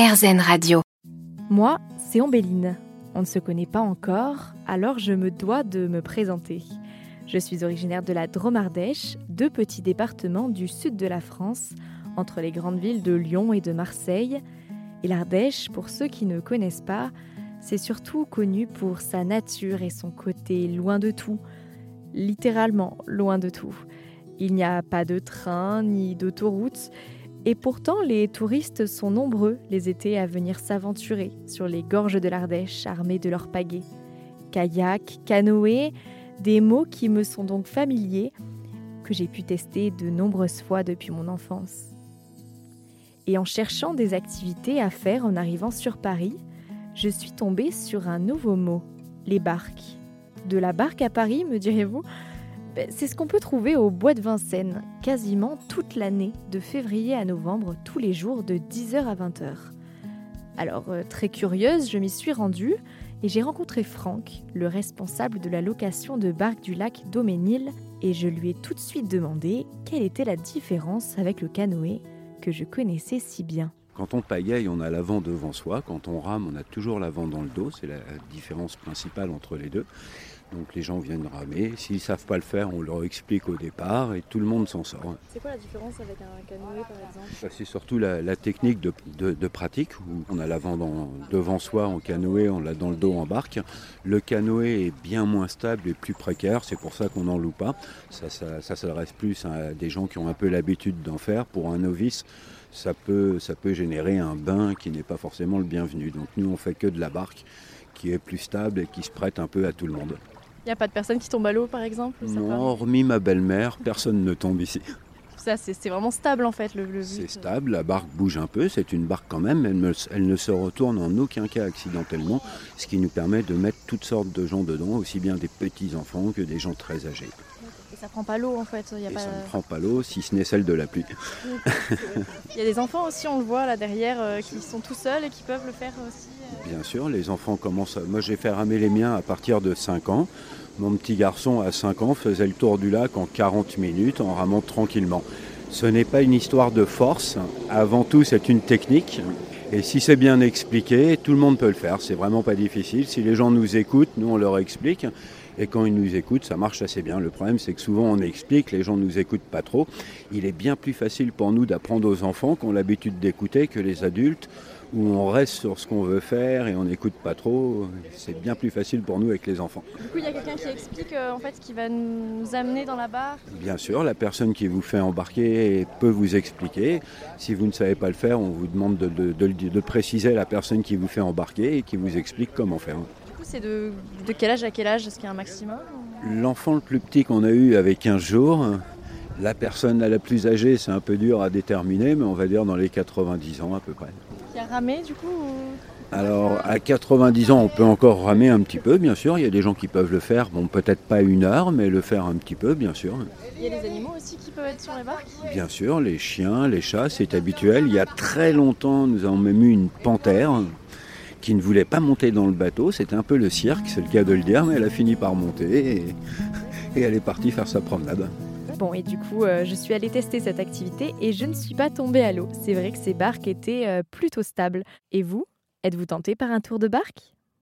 RZN Radio. Moi, c'est Ombéline. On ne se connaît pas encore, alors je me dois de me présenter. Je suis originaire de la Drôme-Ardèche, deux petits départements du sud de la France, entre les grandes villes de Lyon et de Marseille. Et l'Ardèche, pour ceux qui ne connaissent pas, c'est surtout connu pour sa nature et son côté loin de tout, littéralement loin de tout. Il n'y a pas de train ni d'autoroute, et pourtant les touristes sont nombreux les étés à venir s'aventurer sur les gorges de l'Ardèche armés de leurs pagaies. Kayak, canoë, des mots qui me sont donc familiers, que j'ai pu tester de nombreuses fois depuis mon enfance. Et en cherchant des activités à faire en arrivant sur Paris, je suis tombée sur un nouveau mot, les barques. De la barque à Paris, me direz-vous? C'est ce qu'on peut trouver au bois de Vincennes, quasiment toute l'année, de février à novembre, tous les jours de 10h à 20h. Alors, euh, très curieuse, je m'y suis rendue et j'ai rencontré Franck, le responsable de la location de barques du lac Doménil, et je lui ai tout de suite demandé quelle était la différence avec le canoë que je connaissais si bien. Quand on pagaille, on a l'avant devant soi. Quand on rame, on a toujours l'avant dans le dos. C'est la différence principale entre les deux. Donc les gens viennent ramer. S'ils ne savent pas le faire, on leur explique au départ et tout le monde s'en sort. C'est quoi la différence avec un canoë par exemple? C'est surtout la, technique de, pratique où on a l'avant devant soi en canoë, on l'a dans le dos en barque. Le canoë est bien moins stable et plus précaire, c'est pour ça qu'on n'en loue pas. Ça, ça s'adresse plus à des gens qui ont un peu l'habitude d'en faire. Pour un novice, ça peut, ça peut générer un bain qui n'est pas forcément le bienvenu. Donc nous, on fait que de la barque qui est plus stable et qui se prête un peu à tout le monde. Il n'y a pas de personne qui tombe à l'eau, par exemple Non, hormis ma belle-mère, personne ne tombe ici. Ça, c'est vraiment stable en fait. Le, c'est stable, la barque bouge un peu, c'est une barque quand même, elle, elle, ne se retourne en aucun cas accidentellement, ce qui nous permet de mettre toutes sortes de gens dedans, aussi bien des petits enfants que des gens très âgés. Ça prend pas l'eau en fait. Il y a pas... Ça ne prend pas l'eau, si ce n'est celle de la pluie. Il y a des enfants aussi, on le voit là derrière, euh, qui sont tout seuls et qui peuvent le faire aussi. Euh. Bien sûr, les enfants commencent. À... Moi j'ai fait ramer les miens à partir de 5 ans. Mon petit garçon à 5 ans faisait le tour du lac en 40 minutes en ramant tranquillement. Ce n'est pas une histoire de force, avant tout c'est une technique. Et si c'est bien expliqué, tout le monde peut le faire, c'est vraiment pas difficile. Si les gens nous écoutent, nous on leur explique. Et quand ils nous écoutent, ça marche assez bien. Le problème, c'est que souvent on explique, les gens ne nous écoutent pas trop. Il est bien plus facile pour nous d'apprendre aux enfants qui ont l'habitude d'écouter que les adultes, où on reste sur ce qu'on veut faire et on n'écoute pas trop. C'est bien plus facile pour nous avec les enfants. Du coup, il y a quelqu'un qui explique euh, en fait qui va nous amener dans la barre Bien sûr, la personne qui vous fait embarquer peut vous expliquer. Si vous ne savez pas le faire, on vous demande de, de préciser la personne qui vous fait embarquer et qui vous explique comment faire c'est de, quel âge à quel âge? Est-ce qu'il y a un maximum? L'enfant le plus petit qu'on a eu avec 15 jours, la personne la plus âgée, c'est un peu dur à déterminer, mais on va dire dans les 90 ans à peu près. Qui a ramé du coup Alors à 90 ans, on peut encore ramer un petit peu, bien sûr. Il y a des gens qui peuvent le faire, bon peut-être pas une heure, mais le faire un petit peu, bien sûr. Il y a des animaux aussi qui peuvent être sur les barques? Bien sûr, les chiens, les chats, c'est habituel. Il y a très longtemps, nous avons même eu une panthère qui ne voulait pas monter dans le bateau. C'était un peu le cirque, c'est le cas de le dire, mais elle a fini par monter et, elle est partie faire sa promenade. Bon, et du coup, euh, je suis allée tester cette activité et je ne suis pas tombée à l'eau. C'est vrai que ces barques étaient euh, plutôt stables. Et vous, êtes-vous tenté par un tour de barque?